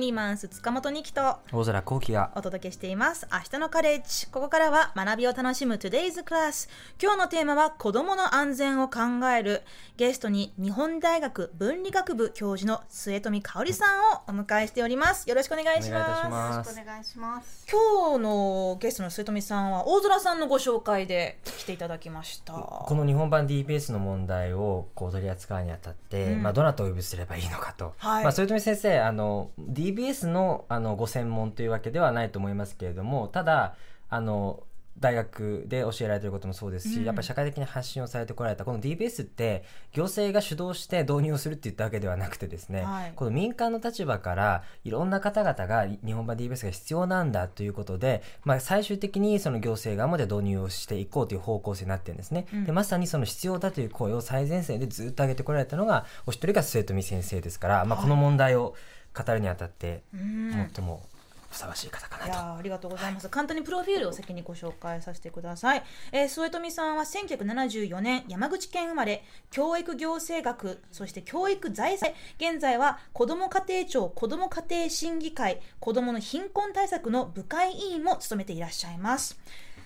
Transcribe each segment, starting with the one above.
ユニマンス塚本二木と大空幸輝がお届けしています。明日のカレッジ。ここからは学びを楽しむ Today's Class 今日のテーマは子供の安全を考える。ゲストに日本大学文理学部教授の末富香織さんをお迎えしております。よろしくお願いしお願いいたします。ますお願いします。今日のゲストの末富さんは大空さんのご紹介で来ていただきました。この日本版 DBS の問題をこう取り扱うにあたって、うん。まあ、どなたをお呼びすればいいのかと、はい。まあ、豊臣先生あの DBS のあのご専門というわけではないと思いますけれどもただあの大学で教えられていることもそうですし、うん。やっぱり社会的に発信をされてこられたこの DBS って行政が主導して導入をするって言ったわけではなくてですね、はい。この民間の立場からいろんな方々が日本版 DBS が必要なんだということで、まあ、最終的にその行政側まで導入をしていこうという方向性になってるんですね、うん。でまさにその必要だという声を最前線でずっと上げてこられたのがお一人が末富先生ですから、まあ、はい。この問題を語るにあたってうん。最もふさわしい方かいなと。やーありがとうございます、簡単にプロフィールを先にご紹介させてください、えー、添富さんは1974年山口県生まれ。教育行政学そして教育財政。現在は子ども家庭庁子ども家庭審議会子どもの貧困対策の部会委員も務めていらっしゃいます。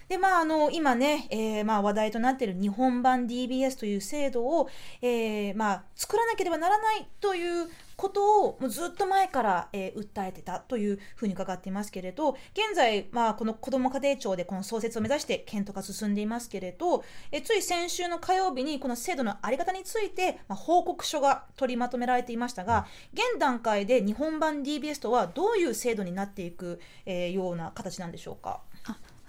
でまあ、あの今ね、えーまあ、話題となっている日本版 DBS という制度を、えーまあ、作らなければならないということをもうずっと前から、えー訴えてたというふうに伺っていますけれど現在、まあ、この子ども家庭庁でこの創設を目指して検討が進んでいますけれど、えーつい先週の火曜日にこの制度の在り方について、まあ、報告書が取りまとめられていましたが現段階で日本版 DBS とはどういう制度になっていく、えーような形なんでしょうか？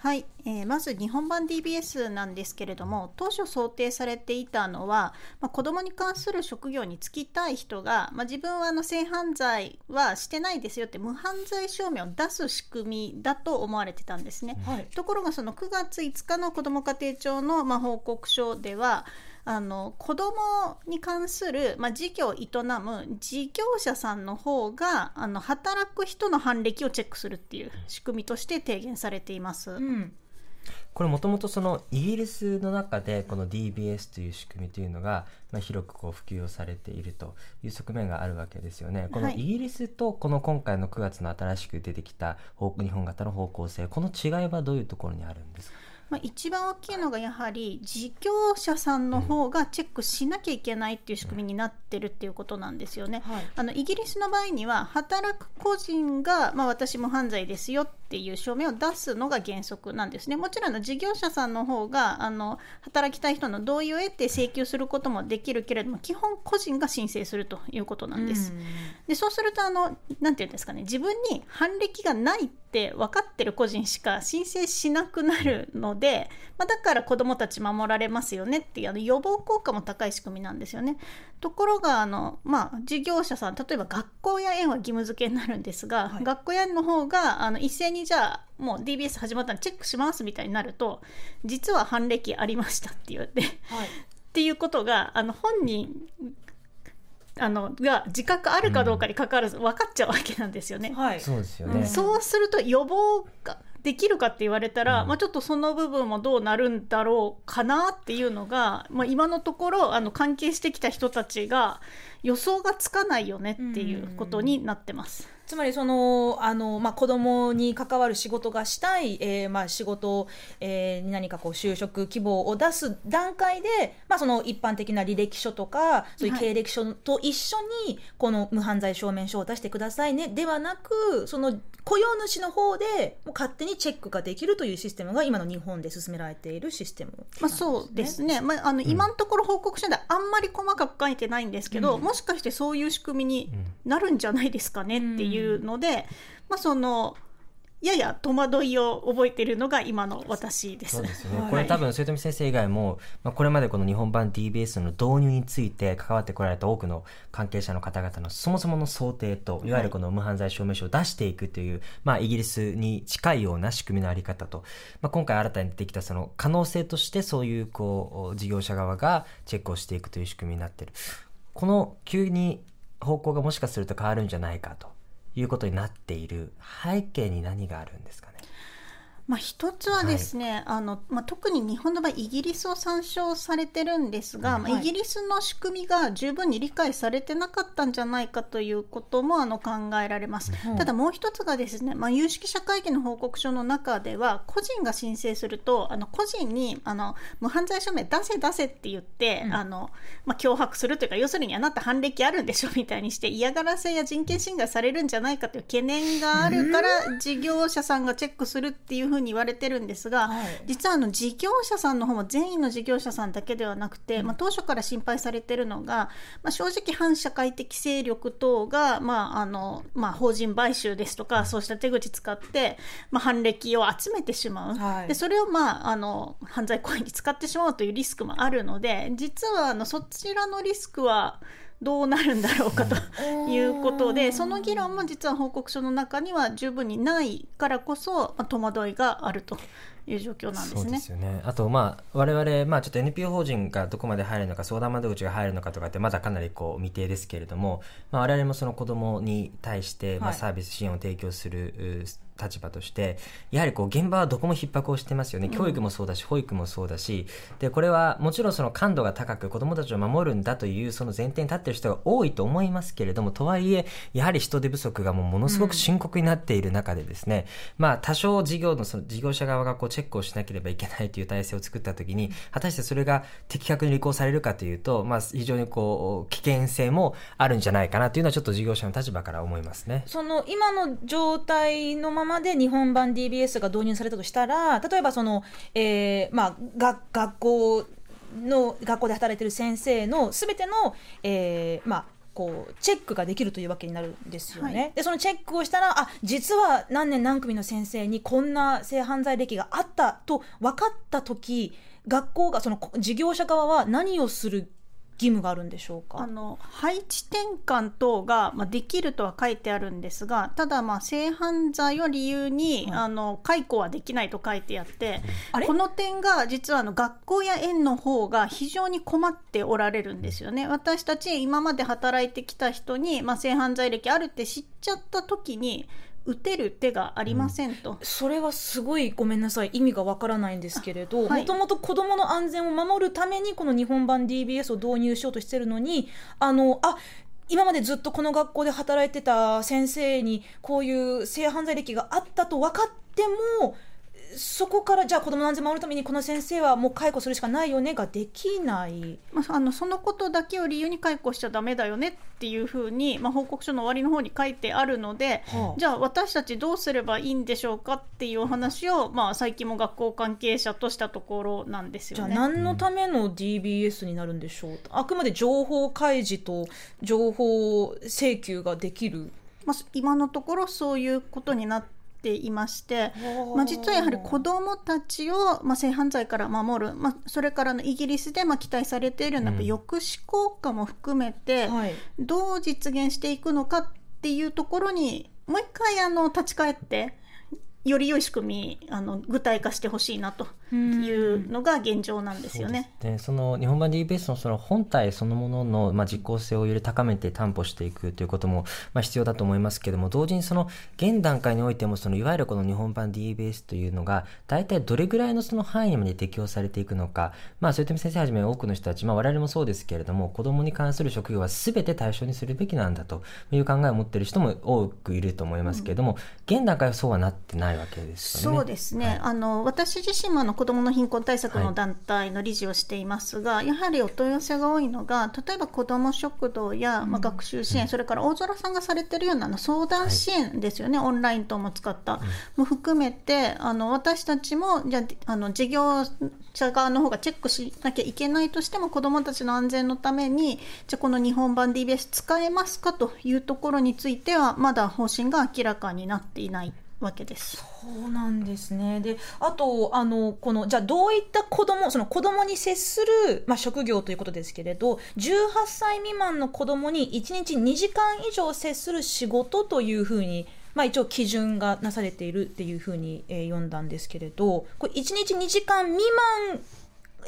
あはい、えーまず日本版 DBS なんですけれども当初想定されていたのは、まあ、子どもに関する職業に就きたい人が、まあ、自分はあの性犯罪はしてないですよって無犯罪証明を出す仕組みだと思われてたんですね。はいところがその9月5日の子ども家庭庁のまあ報告書ではあの子どもに関する、まあ、事業を営む事業者さんの方があの働く人の犯歴をチェックするっていう仕組みとして提言されています。うんこれもともとそのイギリスの中でこの DBS という仕組みというのが、まあ、広くこう普及をされているという側面があるわけですよね。このはいイギリスとこの今回の9月の新しく出てきた方日本型の方向性この違いはどういうところにあるんですか？まあ、一番大きいのがやはり事業者さんの方がチェックしなきゃいけないっていう仕組みになってるっていうことなんですよね。はいあのイギリスの場合には働く個人が、まあ、私も犯罪ですよっていう証明を出すのが原則なんですね。もちろん事業者さんの方があの働きたい人の同意を得て請求することもできるけれども基本個人が申請するということなんです。うんでそうするとあのなんていうんですかね自分に犯歴がないって分かってる個人しか申請しなくなるので、まあ、だから子どもたち守られますよねっていうあの予防効果も高い仕組みなんですよね。ところがあの、まあ、事業者さん例えば学校や園は義務付けになるんですが、はい学校や園の方があの一斉にじゃあもう DBS 始まったらチェックしますみたいになると実は犯歴ありましたって言ってはいっていうことがあの本人あのが自覚あるかどうかに関わらず分かっちゃうわけなんですよね。はいそうですよねうん。そうすると予防ができるかって言われたら、うんまあ、ちょっとその部分もどうなるんだろうかなっていうのが、まあ、今のところあの関係してきた人たちが予想がつかないよねっていうことになってます。つまりそのあの、まあ、子供に関わる仕事がしたい、えーまあ、仕事、えーに何かこう就職希望を出す段階で、まあ、その一般的な履歴書とかそういうはい。経歴書と一緒にこの無犯罪証明書を出してくださいねではなくその雇用主の方でもう勝手にチェックができるというシステムが今の日本で進められているシステムね、まあ、そうですね、まあ、あの今のところ報告書ではあんまり細かく書いてないんですけど、うん。もしかしてそういう仕組みにうん。なるんじゃないですかねっていうので、まあ、そのやや戸惑いを覚えているのが今の私です。そうですよね、はい。これ多分末富先生以外も、まあ、これまでこの日本版 DBS の導入について関わってこられた多くの関係者の方々のそもそもの想定といわゆるこの無犯罪証明書を出していくという、まあ、イギリスに近いような仕組みのあり方と、まあ、今回新たに出てきたその可能性としてそういうこう事業者側がチェックをしていくという仕組みになっている。この急に方向がもしかすると変わるんじゃないかということになっている背景に何があるんですか？まあ、一つはですね、あのまあ、特に日本の場合イギリスを参照されてるんですが、まあ、イギリスの仕組みが十分に理解されてなかったんじゃないかということもあの考えられます、うん。ただもう一つがですね、まあ、有識者会議の報告書の中では個人が申請するとあの個人にあの無犯罪証明出せ出せって言って、うん。あのまあ、脅迫するというか要するにあなた犯歴あるんでしょみたいにして嫌がらせや人権侵害されるんじゃないかという懸念があるから事業者さんがチェックするっていうふうに言われてるんですが、はい。実はあの事業者さんの方も善意の事業者さんだけではなくて、まあ、当初から心配されてるのが、まあ、正直反社会的勢力等が、まああのまあ、法人買収ですとかそうした手口使って、まあ、犯歴を集めてしまう、はい。でそれを、まあ、あの犯罪行為に使ってしまうというリスクもあるので実はあのそちらのリスクはどうなるんだろうかということでその議論も実は報告書の中には十分にないからこそ、まあ、戸惑いがあるという状況なんですねそうで。すよね。あと、まあ、我々、まあ、ちょっと NPO 法人がどこまで入るのか、相談窓口が入るのかとかって、まだかなりこう未定ですけれども、まあ、我々もその子供に対して、まあ、はいサービス支援を提供する、う立場として、やはりこう、現場はどこも逼迫をしてますよね。教育もそうだし、保育もそうだし、で、これはもちろんその感度が高く、子供たちを守るんだという、その前提に立っている人が多いと思いますけれども、とはいえ、やはり人手不足がもうものすごく深刻になっている中でですね、まあ、多少事業のその事業者側がこうチェックをしなければいけないという体制を作ったときに、果たしてそれが的確に履行されるかというと、まあ、非常にこう、危険性もあるんじゃないかなというのは、ちょっと事業者の立場から思いますね。その今の状態のままで日本版 DBS が導入されたとしたら例えばその、えーまあ、が学校の学校で働いている先生のすべての、えーまあこうチェックができるというわけになるんですよね。はいでそのチェックをしたらあ実は何年何組の先生にこんな性犯罪歴があったと分かった時学校がその事業者側は何をする義務があるんでしょうか？あの配置転換等が、まあ、できるとは書いてあるんですがただ、まあ、性犯罪を理由に、はいあの解雇はできないと書いてあってこの点が実はあの学校や園の方が非常に困っておられるんですよね。私たち今まで働いてきた人に、まあ、性犯罪歴あるって知っちゃった時に打てる手がありませんと。それはすごいごめんなさい。意味がわからないんですけれどもともと子どもの安全を守るためにこの日本版 DBS を導入しようとしてるのにあのあ今までずっとこの学校で働いてた先生にこういう性犯罪歴があったと分かってもそこからじゃあ子どもの安全を守るためにこの先生はもう解雇するしかないよねができない。まあ、あのそのことだけを理由に解雇しちゃダメだよねっていうふうに、まあ、報告書の終わりの方に書いてあるので、はあじゃあ私たちどうすればいいんでしょうかっていうお話を、まあ、最近も学校関係者としたところなんですじゃあよね。何のための DBS になるんでしょう？あくまで情報開示と情報請求ができる？まあ、今のところそういうことになっていまして、まあ、実はやはり子どもたちを、まあ、性犯罪から守る、まあ、それからのイギリスでまあ期待されているような抑止効果も含めて、はい。どう実現していくのかっていうところにもう一回あの立ち返ってより良い仕組みあの具体化してほしいなというのが現状なんですよね。でその日本版 DBS のその本体そのものの、まあ、実効性をより高めて担保していくということも、まあ、必要だと思いますけれども同時にその現段階においてもそのいわゆるこの日本版 DBS というのが大体どれぐらいのその範囲まで適用されていくのか、まあ、それとも先生はじめ多くの人たち、まあ、我々もそうですけれども子どもに関する職業は全て対象にするべきなんだという考えを持っている人も多くいると思いますけれども、現段階はそうはなってないわけですよね。そうですね、はいあの私自身もあの子どもの貧困対策はい。の団体の理事をしていますが、やはりお問い合わせが多いのが例えば子ども食堂や、まあ、学習支援、それから大空さんがされてるようなあの相談支援ですよね、オンライン等も使った、も含めてあの私たちもじゃああの事業者側の方がチェックしなきゃいけないとしても子どもたちの安全のためにじゃあこの日本版 DBS 使えますかというところについてはまだ方針が明らかになっていないわけです。そうなんですね。で、あと、あの、この、じゃあどういった子供、その子供に接する、まあ、職業ということですけれど、18歳未満の子供に1日2時間以上接する仕事というふうに、まあ、一応基準がなされているっていうふうに、えー読んだんですけれど、これ1日2時間未満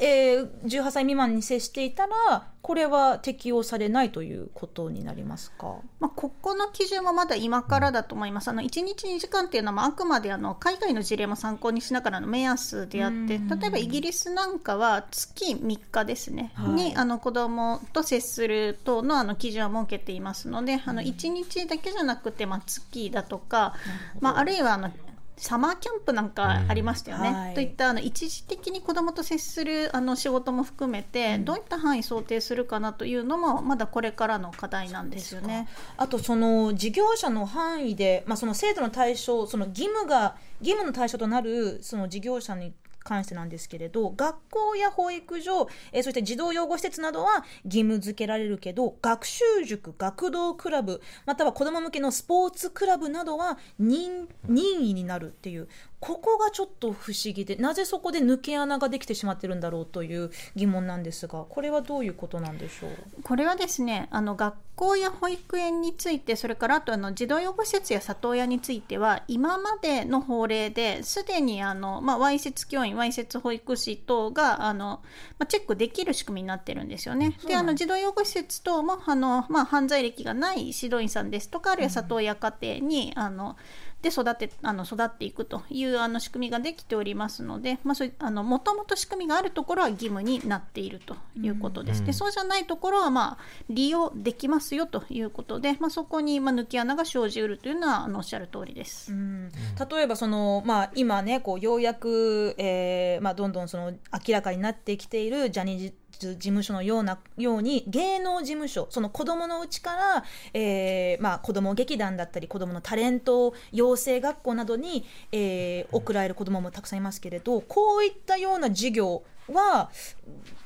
えー、18歳未満に接していたらこれは適用されないということになりますか、まあ、ここの基準はまだ今からだと思います。あの1日2時間っていうのはあくまであの海外の事例も参考にしながらの目安であって例えばイギリスなんかは月3日ですね、はい、にあの子どもと接する等のあの基準を設けていますのであの1日だけじゃなくて、まあ、月だとか、まあ、あるいはあのサマーキャンプなんかありましたよね。うんはい、といったあの一時的に子どもと接するあの仕事も含めて、うん、どういった範囲想定するかなというのもまだこれからの課題なんですよね。あとその事業者の範囲で、まあ、その制度の対象その義務が義務の対象となるその事業者に関してなんですけれど学校や保育所、えー、そして児童養護施設などは義務付けられるけど学習塾学童クラブまたは子ども向けのスポーツクラブなどは任意になるっていうここがちょっと不思議でなぜそこで抜け穴ができてしまってるんだろうという疑問なんですがこれはどういうことなんでしょう？これはですねあの学校や保育園についてそれからあとあの児童養護施設や里親については今までの法令ですでにあの、まあ、わいせつ教員わいせつ保育士等があの、まあ、チェックできる仕組みになってるんですよね。であの児童養護施設等もあの、まあ、犯罪歴がない指導員さんですとかあるいは里親家庭に、うん、あので育てあの育っていくというあの仕組みができておりますので、まあ、そうあのもともと仕組みがあるところは義務になっているということです。うん、でそうじゃないところは、まあ、利用できますよということで、まあ、そこに、まあ、抜き穴が生じうるというのはあのおっしゃる通りです。うん、例えばその、まあ、今ねこうようやく、えーまあ、どんどんその明らかになってきているジャニーズ事務所のようなように芸能事務所その子どものうちから、えーまあ、子ども劇団だったり子どものタレント養成学校などに、えー、送られる子どももたくさんいますけれどこういったような授業は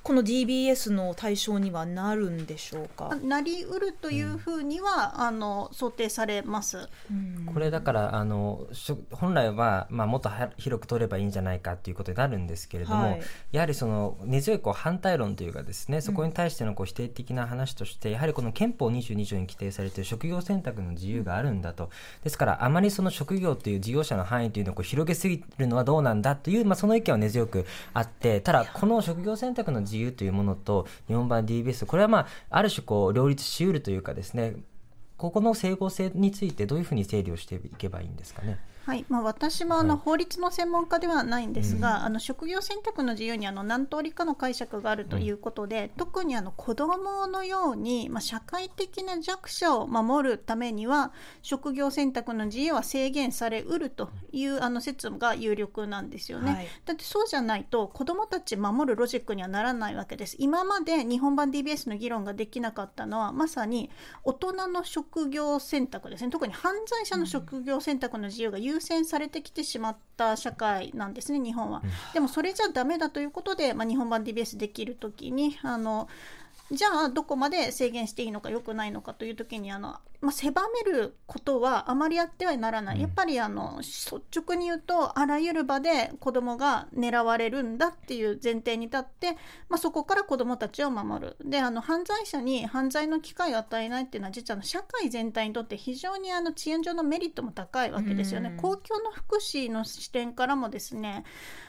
この DBS の対象にはなるんでしょうか？なりうるというふうには、うん、あの想定されます、これだからあの本来は、まあ、もっと広く取ればいいんじゃないかということになるんですけれども、はい、やはりその根強いこう反対論というかですねそこに対してのこう否定的な話として、やはりこの憲法22条に規定されている職業選択の自由があるんだと。ですからあまりその職業という事業者の範囲というのをこう広げすぎるのはどうなんだという、まあ、その意見は根強くあってただこの職業選択の自由というものと日本版 DBS これはまあある種こう両立しうるというかですねここの整合性についてどういうふうに整理をしていけばいいんですかね？はい。まあ、私もあの法律の専門家ではないんですが、はい、あの職業選択の自由にあの何通りかの解釈があるということで、うん、特にあの子どものように、まあ、社会的な弱者を守るためには職業選択の自由は制限されうるというあの説が有力なんですよね、はい、だってそうじゃないと子どもたち守るロジックにはならないわけです。今まで日本版 DBS の議論ができなかったのはまさに大人の職業選択ですね。特に犯罪者の職業選択の自由が優先されてきてしまった社会なんですね日本は。でもそれじゃダメだということで、まあ、日本版 DBS できる時にあのじゃあどこまで制限していいのかよくないのかという時にあのまあ、狭めることはあまりやってはならない、やっぱりあの率直に言うとあらゆる場で子どもが狙われるんだっていう前提に立って、まあ、そこから子どもたちを守る。であの犯罪者に犯罪の機会を与えないっていうのは実は社会全体にとって非常にあの遅延上のメリットも高いわけですよね。公共の福祉の視点からもですね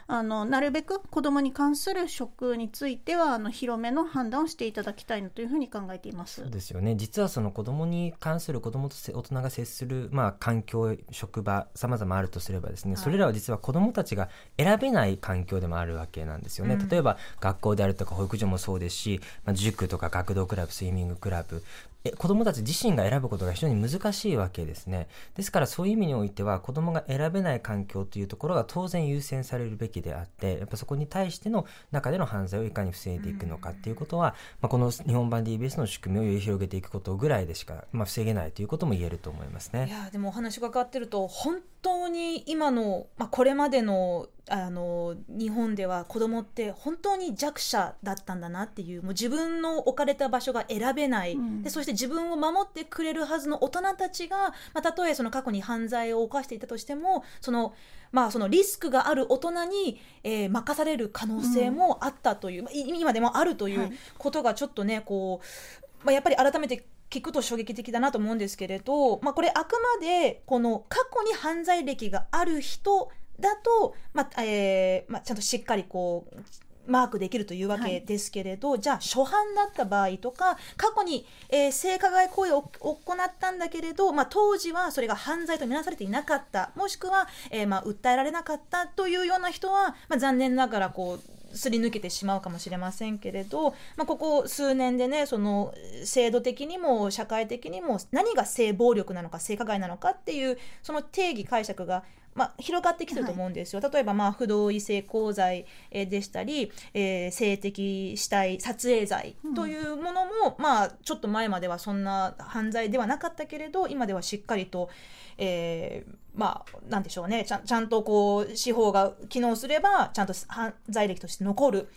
あのなるべく子どもに関する職についてはあの広めの判断をしていただきたいなというふうに考えています。そうですよね。実はその子どもに関する子どもと大人が接する、まあ、環境職場さまざまあるとすればですね、はい、それらは実は子どもたちが選べない環境でもあるわけなんですよね、うん、例えば学校であるとか保育所もそうですし、まあ、塾とか学童クラブスイミングクラブえ子供たち自身が選ぶことが非常に難しいわけですね。ですからそういう意味においては子供が選べない環境というところが当然優先されるべきであって、やっぱそこに対しての中での犯罪をいかに防いでいくのかっていうことは、まあ、この日本版 DBS の仕組みをより広げていくことぐらいでしか、まあ、防げないということも言えると思いますね。いやでもお話伺ってると本当に今の、まあ、これまでのあの日本では子供って本当に弱者だったんだなっていうもう自分の置かれた場所が選べない、うん、でそして自分を守ってくれるはずの大人たちが、まあ、たとえその過去に犯罪を犯していたとしてもその,、まあ、そのリスクがある大人に、えー、任される可能性もあったという、うん、今でもあるということがちょっとね、こうまあ、やっぱり改めて聞くと衝撃的だなと思うんですけれど、まあ、これあくまでこの過去に犯罪歴がある人だと、まあえーまあ、ちゃんとしっかりこうマークできるというわけですけれど、じゃあ初犯だった場合とか過去に、えー性加害行為を行ったんだけれど、まあ、当時はそれが犯罪とみなされていなかった。もしくは、えーまあ、訴えられなかったというような人は、まあ、残念ながらこうすり抜けてしまうかもしれませんけれど、まあ、ここ数年でねその制度的にも社会的にも何が性暴力なのか性加害なのかっていうその定義解釈がまあ、広がってきてると思うんですよ、例えば、まあ、不同意性交罪えーでしたり、えー性的死体撮影罪というものも、まあ、ちょっと前まではそんな犯罪ではなかったけれど今ではしっかりと、えーまあ、なんでしょうね。ちゃんちゃんとこう司法が機能すればちゃんと犯罪歴として残る。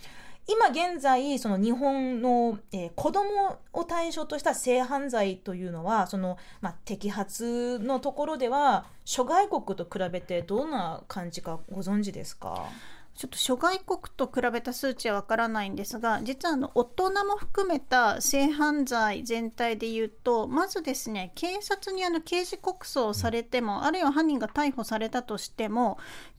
今現在その日本の、えー子供を対象とした性犯罪というのはその、まあ、摘発のところでは諸外国と比べてどんな感じかご存知ですか？ちょっと諸外国と比べた数値はわからないんですが実はあの大人も含めた性犯罪全体で言うとまずですね警察にあの刑事告訴をされてもあるいは犯人が逮捕されたとしても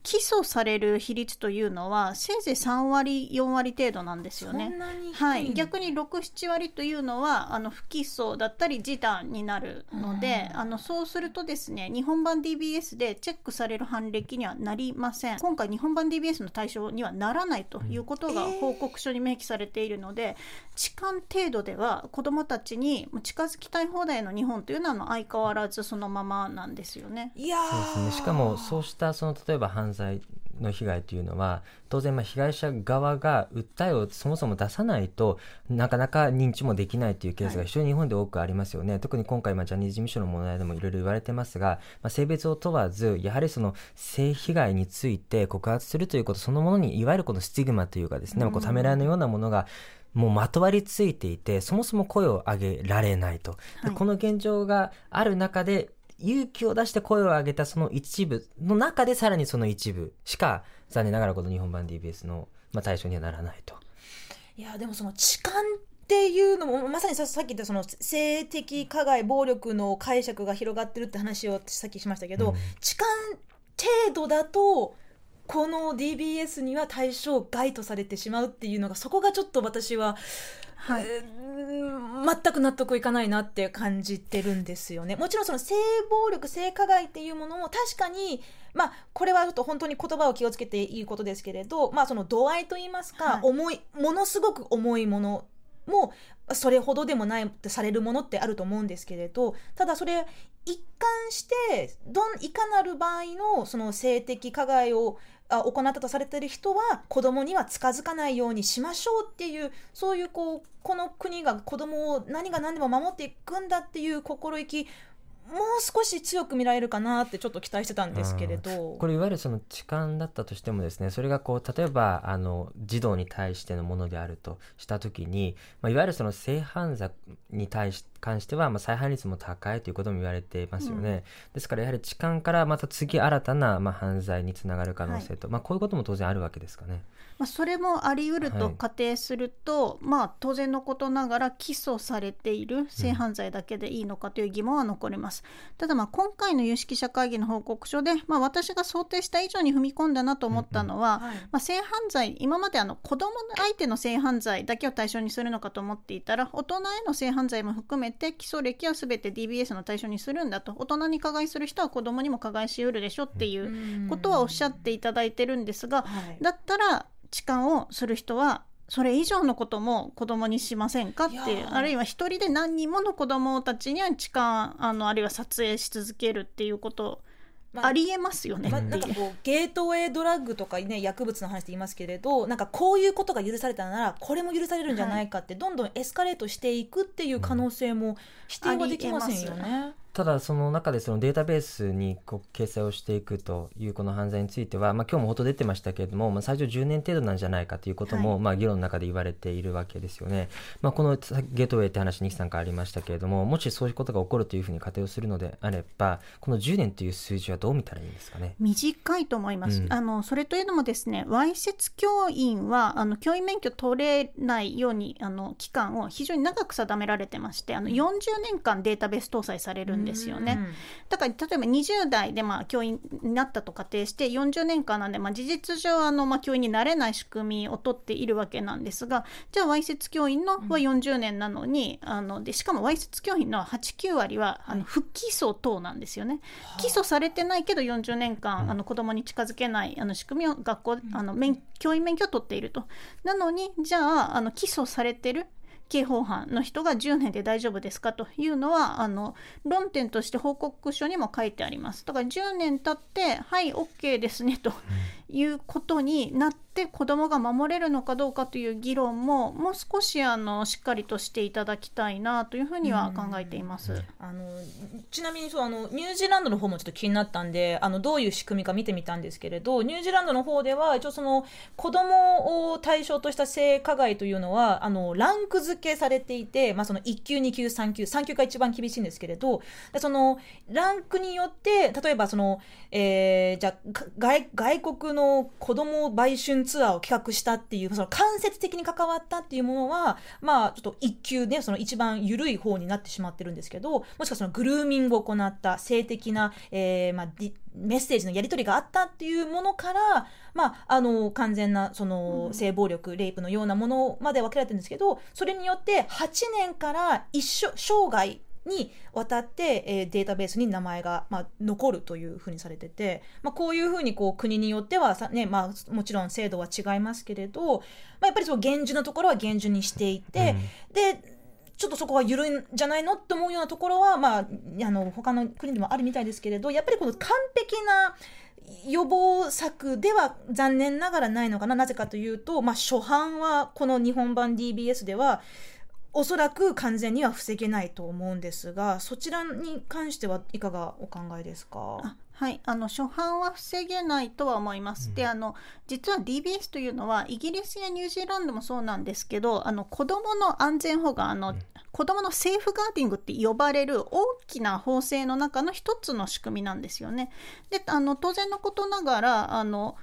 起訴される比率というのはせいぜい3割4割程度なんですよね。そんなに低いはい、逆に67割というのはあの不起訴だったり示談になるので、あのそうするとですね日本版 DBS でチェックされる犯歴にはなりません。今回日本版 DBS の対象にはならないということが報告書に明記されているので、痴漢程度では子どもたちにもう近づきたい放題の日本というのはあの相変わらずそのままなんですよね。いやそうですね、しかもそうしたその例えば犯罪の被害というのは当然まあ被害者側が訴えをそもそも出さないとなかなか認知もできないというケースが非常に日本で多くありますよね、特に今回まあジャニーズ事務所の問題でもいろいろ言われてますが、まあ、性別を問わずやはりその性被害について告発するということそのものにいわゆるこのスティグマというかですね、こうためらいのようなものがもうまとわりついていてそもそも声を上げられないと、ではい。この現状がある中で勇気を出して声を上げたその一部の中でさらにその一部しか残念ながらこの日本版 DBS の、まあ、対象にはならないと。いやでもその痴漢っていうのもまさにささっき言ったその性的加害暴力の解釈が広がってるって話をさっきしましたけど、うん痴漢程度だとこの DBS には対象外とされてしまうっていうのがそこがちょっと私は、はいえー全く納得いかないなって感じてるんですよね。もちろんその性暴力性加害っていうものも確かにまあこれはちょっと本当に言葉を気をつけていいことですけれどまあその度合いといいますか、はい重いものすごく重いものもそれほどでもないってされるものってあると思うんですけれどただそれ一貫してどんいかなる場合のその性的加害をあ行ったとされている人は子供には近づかないようにしましょうっていうそういうこうこの国が子供を何が何でも守っていくんだっていう心意気もう少し強く見られるかなってちょっと期待してたんですけれど。これいわゆるその痴漢だったとしてもですねそれがこう例えばあの児童に対してのものであるとした時に、まあ、いわゆるその性犯罪に対し関しては、まあ、再犯率も高いということも言われていますよね、ですからやはり痴漢からまた次新たな、まあ、犯罪につながる可能性と、まあ、こういうことも当然あるわけですかね。まあ、それもあり得るとはい仮定すると、まあ当然のことながら起訴されている性犯罪だけでいいのかという疑問は残ります。ただまあ今回の有識者会議の報告書で、まあ、私が想定した以上に踏み込んだなと思ったのは、はい。まあ、性犯罪今まであの子供相手の性犯罪だけを対象にするのかと思っていたら大人への性犯罪も含めて基礎歴は全て DBS の対象にするんだと。大人に加害する人は子供にも加害しうるでしょっていうことはおっしゃっていただいてるんですが、はい。だったら痴漢をする人はそれ以上のことも子供にしませんか？っていうーあるいは一人で何人もの子供たちには痴漢あのあるいは撮影し続けるっていうことまあありえますよねまあ。なんかこうゲートウェイドラッグとかね薬物の話って言いますけれどなんかこういうことが許されたならこれも許されるんじゃないかって、どんどんエスカレートしていくっていう可能性も否定はできませんよね。ただその中でそのデータベースにこう掲載をしていくというこの犯罪については、まあ、今日も報道出てましたけれども、まあ、最初10年程度なんじゃないかということも、はい。まあ、議論の中で言われているわけですよね、まあ、このゲートウェイって話ニキさんからありましたけれどももしそういうことが起こるというふうに仮定をするのであればこの10年という数字はどう見たらいいんですかね？短いと思います、うん。あのそれというのもですねわいせつ教員はあの教員免許取れないようにあの期間を非常に長く定められてましてあの40年間データベース搭載されるんですよね。うんだから例えば20代でまあ教員になったと仮定して40年間なんで、まあ、事実上あのまあ教員になれない仕組みを取っているわけなんですがじゃあわいせつ教員のは40年なのに、あのでしかもわいせつ教員の89割はあの不起訴等なんですよね。起訴されてないけど40年間あの子供に近づけないあの仕組みを学校あの免教員免許を取っていると。なのにじゃああの起訴されてる刑法犯の人が10年で大丈夫ですかというのはあの論点として報告書にも書いてあります。だから10年経ってはい OK ですねということになって子どもが守れるのかどうかという議論ももう少しあのしっかりとしていただきたいなというふうには考えています。あのちなみにそうあのニュージーランドの方もちょっと気になったんであのどういう仕組みか見てみたんですけれどニュージーランドの方では一応その子供を対象とした性加害というのはあのランク付けされていて、まあ、その1級2級3級3級が一番厳しいんですけれどそのランクによって例えばその、えーじゃ外外国の子供売春ツアーを企画したっていうその間接的に関わったっていうものはまあちょっと1級ねその一番緩い方になってしまってるんですけどもしくはそのグルーミングを行った性的な、えーまあ、メッセージのやり取りがあったっていうものから、まあ、あの完全なその性暴力、レイプのようなものまで分けられてるんですけどそれによって8年から一生生涯にわたって、えーデータベースに名前が、まあ、残るというふうにされてて、まあ、こういうふうにこう国によってはさ、ねまあ、もちろん制度は違いますけれど、まあ、やっぱりその厳重なところは厳重にしていて、でちょっとそこは緩いんじゃないのって思うようなところは、まあ、あの他の国でもあるみたいですけれどやっぱりこの完璧な予防策では残念ながらないのかな。なぜかというと、まあ、初版はこの日本版 DBS ではおそらく完全には防げないと思うんですがそちらに関してはいかがお考えですか？はい、あの初版は防げないとは思います。であの実は DBS というのはイギリスやニュージーランドもそうなんですけどあの子どもの安全保護あの、子どもの safeguarding って呼ばれる大きな法制の中の一つの仕組みなんですよね。であの当然のことながらあの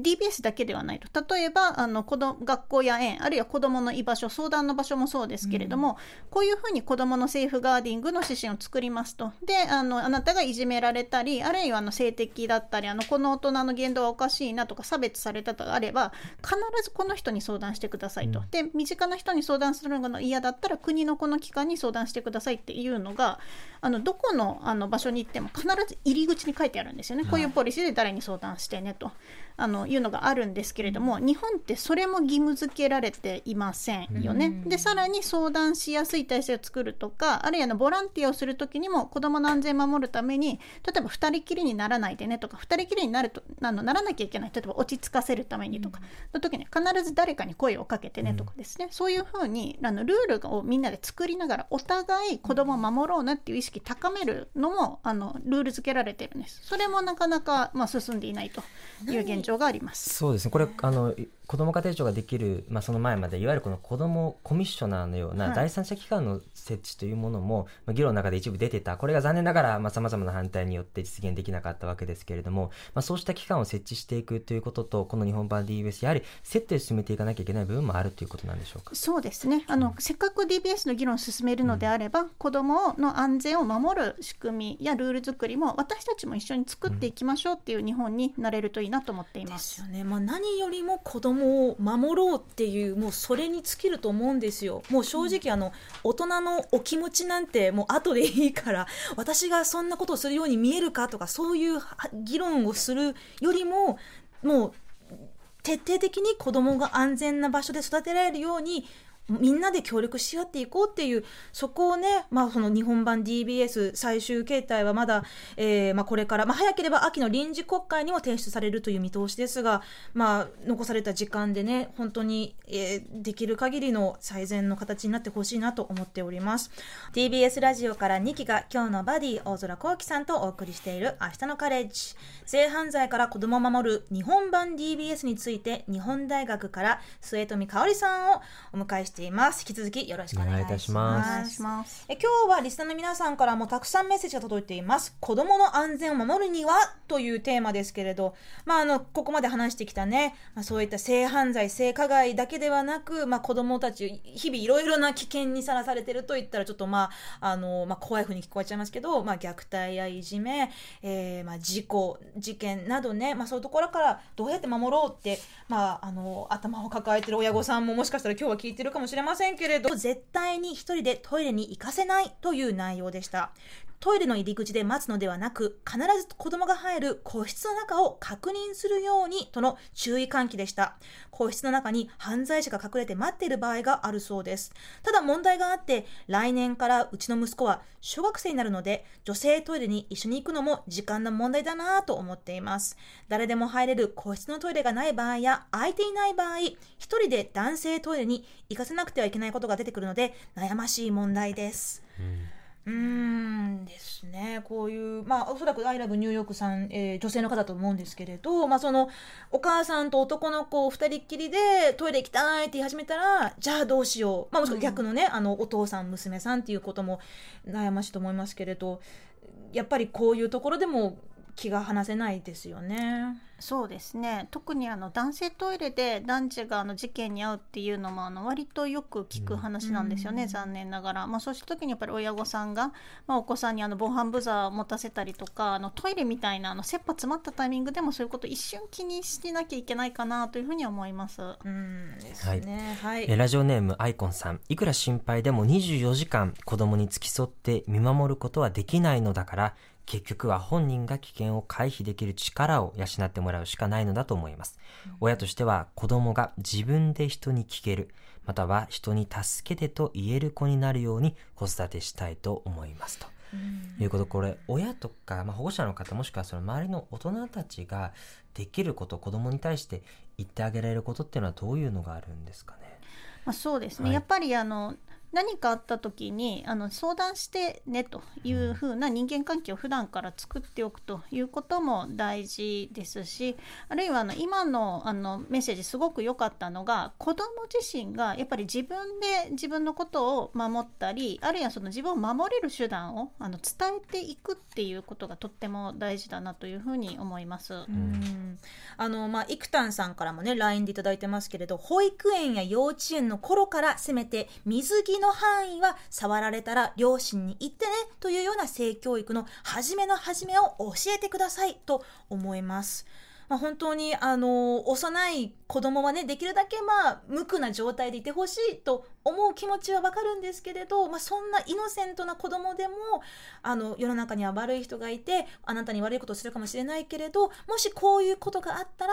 DBS だけではないと。例えばあの子ど学校や園あるいは子どもの居場所相談の場所もそうですけれども、こういうふうに子どもの safeguarding の指針を作りますと。であのあなたがいじめられたりあるいはあの性的だったりあのこの大人の言動はおかしいなとか差別されたとかあれば必ずこの人に相談してくださいと、で身近な人に相談するのが嫌だったら国のこの機関に相談してくださいっていうのがあのどこのあの場所に行っても必ず入り口に書いてあるんですよね、こういうポリシーで誰に相談してねとあのいうのがあるんですけれども日本ってそれも義務付けられていませんよね。でさらに相談しやすい体制を作るとかあるいはあのボランティアをする時にも子どもの安全を守るために例えば2人きりにならないでねとか2人きりになるとあのならなきゃいけない。例えば落ち着かせるためにとか。の時に必ず誰かに声をかけてねとかですね、そういうふうにあのルールをみんなで作りながらお互い子どもを守ろうなっていう意識高めるのもあのルール付けられてるんです。それもなかなか、まあ、進んでいないという現状状があります。そうですねこれあの子ども家庭庁ができる、まあ、その前までいわゆるこの子どもコミッショナーのようはない。第三者機関の設置というものも、まあ、議論の中で一部出てた。これが残念ながらさまざ、まな反対によって実現できなかったわけですけれども、まあ、そうした機関を設置していくということとこの日本版 DBS やはりセットで進めていかなきゃいけない部分もあるということなんでしょうか？そうですね。あの、せっかく DBS の議論を進めるのであれば、子どもの安全を守る仕組みやルール作りも私たちも一緒に作っていきましょうっていう日本になれるといいなと思っていま。ですすよね、まあ、何よりも子を守ろうっていうもうそれに尽きると思うんですよ。もう正直あの大人のお気持ちなんてもう後でいいから私がそんなことをするように見えるかとかそういう議論をするよりももう徹底的に子どもが安全な場所で育てられるようにみんなで協力し合っていこうっていうそこをね、まあ、その日本版 DBS 最終形態はまだ、えーまあ、これから、まあ、早ければ秋の臨時国会にも提出されるという見通しですが、まあ、残された時間でね本当に、えーできる限りの最善の形になってほしいなと思っております。TBS ラジオから2期が今日のバディ大空幸輝さんとお送りしている明日のカレッジ。性犯罪から子供を守る日本版 DBS について日本大学から末富香織さんをお迎えしてしています。引き続きよろしくお願いいたします。え今日はリスナーの皆さんからもたくさんメッセージが届いています。子供の安全を守るにはというテーマですけれどまああのここまで話してきたね、まあ、そういった性犯罪性加害だけではなくまあ子供たち日々いろいろな危険にさらされてると言ったらちょっとまああのまあ怖い風に聞こえちゃいますけどまあ虐待やいじめ、えーまあ事故事件などねまあそういうところからどうやって守ろうってまああの頭を抱えてる親御さんももしかしたら今日は聞いてるかももしれませんけれど絶対に一人でトイレに行かせないという内容でした。トイレの入り口で待つのではなく必ず子供が入る個室の中を確認するようにとの注意喚起でした。個室の中に犯罪者が隠れて待っている場合があるそうです。ただ問題があって来年からうちの息子は小学生になるので女性トイレに一緒に行くのも時間の問題だなぁと思っています。誰でも入れる個室のトイレがない場合や空いていない場合一人で男性トイレに行かせなくてはいけないことが出てくるので悩ましい問題です。うーんですね、こういう、まあ、おそらくアイラブニューヨークさん、えー女性の方だと思うんですけれど、まあ、そのお母さんと男の子二人っきりでトイレ行きたいって言い始めたら、じゃあどうしよう、まあ、もしくは逆のね、あのお父さん、娘さんっていうことも悩ましいと思いますけれど、やっぱりこういうところでも気が離せないですよね。そうですね特にあの男性トイレで男児があの事件に遭うっていうのもあの割とよく聞く話なんですよね、うん残念ながら、まあ、そうした時にやっぱり親御さんが、まあ、お子さんにあの防犯ブザーを持たせたりとかあのトイレみたいなあの切羽詰まったタイミングでもそういうことを一瞬気にしてなきゃいけないかなというふうに思います。うんですね。はい。えラジオネームアイコンさんいくら心配でも24時間子供に付き添って見守ることはできないのだから結局は本人が危険を回避できる力を養ってもらうしかないのだと思います、親としては子供が自分で人に聞けるまたは人に助けてと言える子になるように子育てしたいと思いますと。いうことこれ親とか、まあ、保護者の方もしくはその周りの大人たちができること子供に対して言ってあげられることっていうのはどういうのがあるんですかね？まあ、そうですね、はい。やっぱりあの何かあった時にあの相談してねというふうな人間関係を普段から作っておくということも大事ですしあるいはあの今のあのメッセージすごく良かったのが子ども自身がやっぱり自分で自分のことを守ったりあるいはその自分を守れる手段をあの伝えていくっていうことがとっても大事だなというふうに思います。うん。あのまあイクタンさんからもね LINE でいただいてますけれど保育園や幼稚園の頃からせめて水着の範囲は触られたら両親に言ってねというような性教育の初めの初めを教えてくださいと思います。まあ、本当にあの幼い子供はねできるだけまあ無垢な状態でいてほしいと思う気持ちはわかるんですけれど、まあ、そんなイノセントな子供でもあの世の中には悪い人がいてあなたに悪いことをするかもしれないけれどもしこういうことがあったら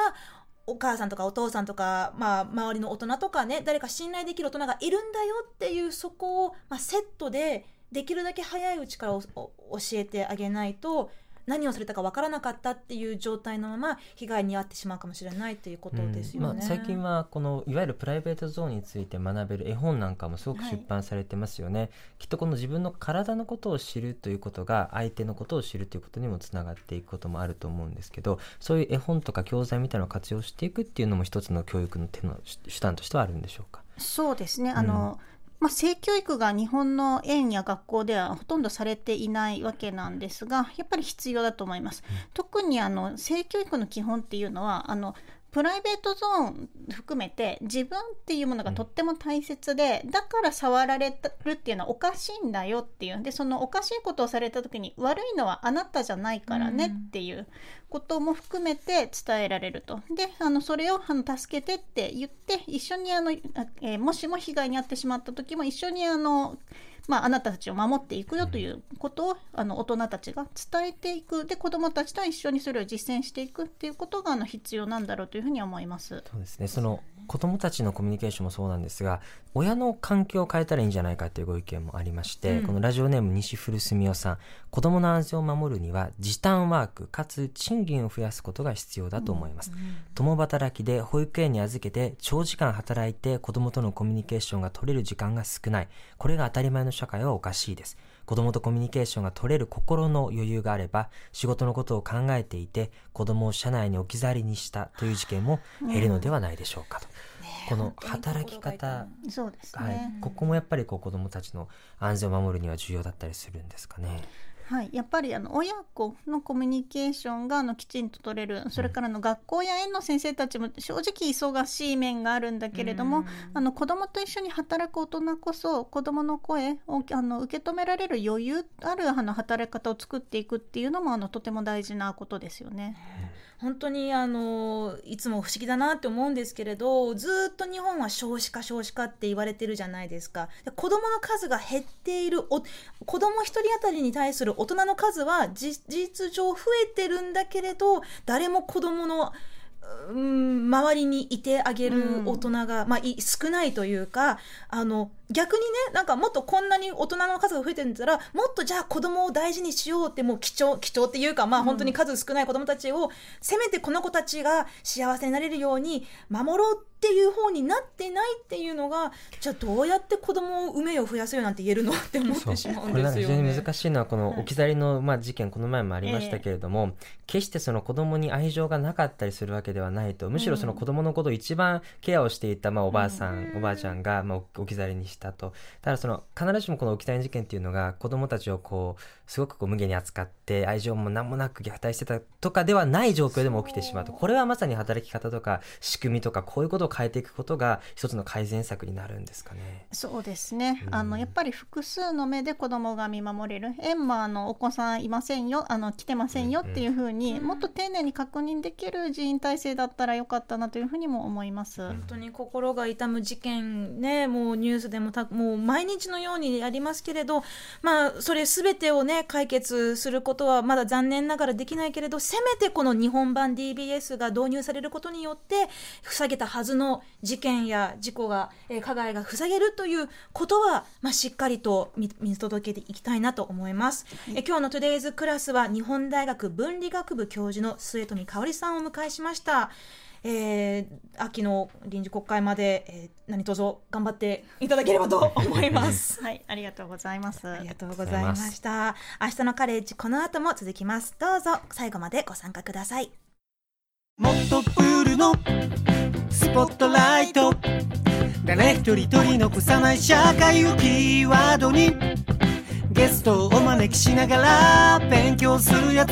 お母さんとかお父さんとか、まあ、周りの大人とかね誰か信頼できる大人がいるんだよっていうそこを、まあ、セットでできるだけ早いうちから教えてあげないと何をされたか分からなかったっていう状態のまま被害に遭ってしまうかもしれないということですよね。うんまあ、最近はこのいわゆるプライベートゾーンについて学べる絵本なんかもすごく出版されてますよね、きっとこの自分の体のことを知るということが相手のことを知るということにもつながっていくこともあると思うんですけどそういう絵本とか教材みたいなのを活用していくっていうのも一つの教育の手の手段としてはあるんでしょうか？そうですね。あの、まあ、性教育が日本の園や学校ではほとんどされていないわけなんですがやっぱり必要だと思います。特にあの性教育の基本っていうのはあのプライベートゾーン含めて自分っていうものがとっても大切で、だから触られるっていうのはおかしいんだよっていうんでそのおかしいことをされた時に悪いのはあなたじゃないからねっていうことも含めて伝えられると。であのそれをあの助けてって言って一緒にあの、あえーもしも被害に遭ってしまった時も一緒にあのまあ、あなたたちを守っていくよということをあの大人たちが伝えていく。で子どもたちと一緒にそれを実践していくっていうことがあの必要なんだろうというふうに思います。そうですね。その子供たちのコミュニケーションもそうなんですが親の環境を変えたらいいんじゃないかというご意見もありまして、うん。このラジオネーム西古住夫さん子供の安全を守るには時短ワークかつ賃金を増やすことが必要だと思います、共働きで保育園に預けて長時間働いて子供とのコミュニケーションが取れる時間が少ない。これが当たり前の社会はおかしいです。子供とコミュニケーションが取れる心の余裕があれば、仕事のことを考えていて、子供を車内に置き去りにしたという事件も減るのではないでしょうかと。この働き方、そうですはい。ね、、ここもやっぱりこう子供たちの安全を守るには重要だったりするんですかね。はい、やっぱりあの親子のコミュニケーションがあのきちんと取れるそれからあの学校や園の先生たちも正直忙しい面があるんだけれども、あの子どもと一緒に働く大人こそ子どもの声をあの受け止められる余裕あるあの働き方を作っていくっていうのもあのとても大事なことですよね。本当にあのいつも不思議だなって思うんですけれどずっと日本は少子化少子化って言われてるじゃないですか。で子どもの数が減っているお子ども1人当たりに対する大人の数はじ事実上増えてるんだけれど誰も子どものうん周りにいてあげる大人が、まあ、い少ないというかあの逆にねなんかもっとこんなに大人の数が増えてるんだったらもっとじゃあ子供を大事にしようってもう貴重貴重っていうかまあ本当に数少ない子供たちを、せめてこの子たちが幸せになれるように守ろうっていう方になってないっていうのがじゃあどうやって子供を産めよ増やせよなんて言えるのって思ってしまうんこれなんか非常ですよね。に難しいのはこの置き去りの、まあ、事件この前もありましたけれども、決してその子供に愛情がなかったりするわけではないと。むしろその子供のことを一番ケアをしていた、まあ、おばあさん、おばあちゃんが、まあ、置き去りにしたと。ただその必ずしもこの置き去り事件っていうのが子供たちをこうすごくこう無下に扱って愛情も何もなく虐待してたとかではない状況でも起きてしまうと。これはまさに働き方とか仕組みとかこういうことを変えていくことが一つの改善策になるんですかね。そうですね、うん。あのやっぱり複数の目で子供が見守れる。園もあのお子さんいませんよ。あの来てませんよっていうふうに、もっと丁寧に確認できる人員体制だったらよかったなというふうにも思います。本当に心が痛む事件ねもうニュースでもたもう毎日のようにありますけれどまあそれすべてをね解決することはまだ残念ながらできないけれどせめてこの日本版 DBS が導入されることによって防げたはずの事件や事故が、えー加害が防げるということは、まあ、しっかりと見見届けていきたいなと思います、え今日の TODAY'S CLASS は日本大学文理学部教授の末冨芳さんをお迎えしましたえー秋の臨時国会まで、えー何卒頑張っていただければと思います。はい、ありがとうございます。ありがとうございました。明日のカレッジこの後も続きます。どうぞ最後までご参加ください。もっとプールのスポットライト誰一人取り残さない社会をキーワードにゲストをお招きしながら勉強するやつ